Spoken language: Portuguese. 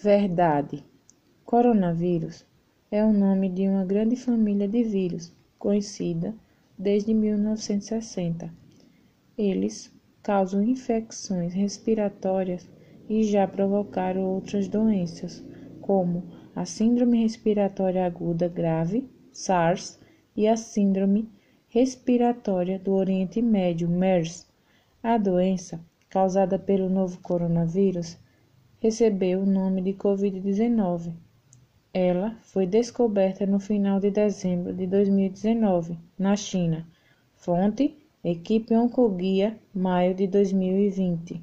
Verdade. Coronavírus é o nome de uma grande família de vírus, conhecida desde 1960. Eles causam infecções respiratórias e já provocaram outras doenças, como a Síndrome Respiratória Aguda Grave, SARS, e a Síndrome Respiratória do Oriente Médio, MERS. A doença, causada pelo novo coronavírus, recebeu o nome de Covid-19. Ela foi descoberta no final de dezembro de 2019, na China. Fonte: Equipe Oncoguia, maio de 2020.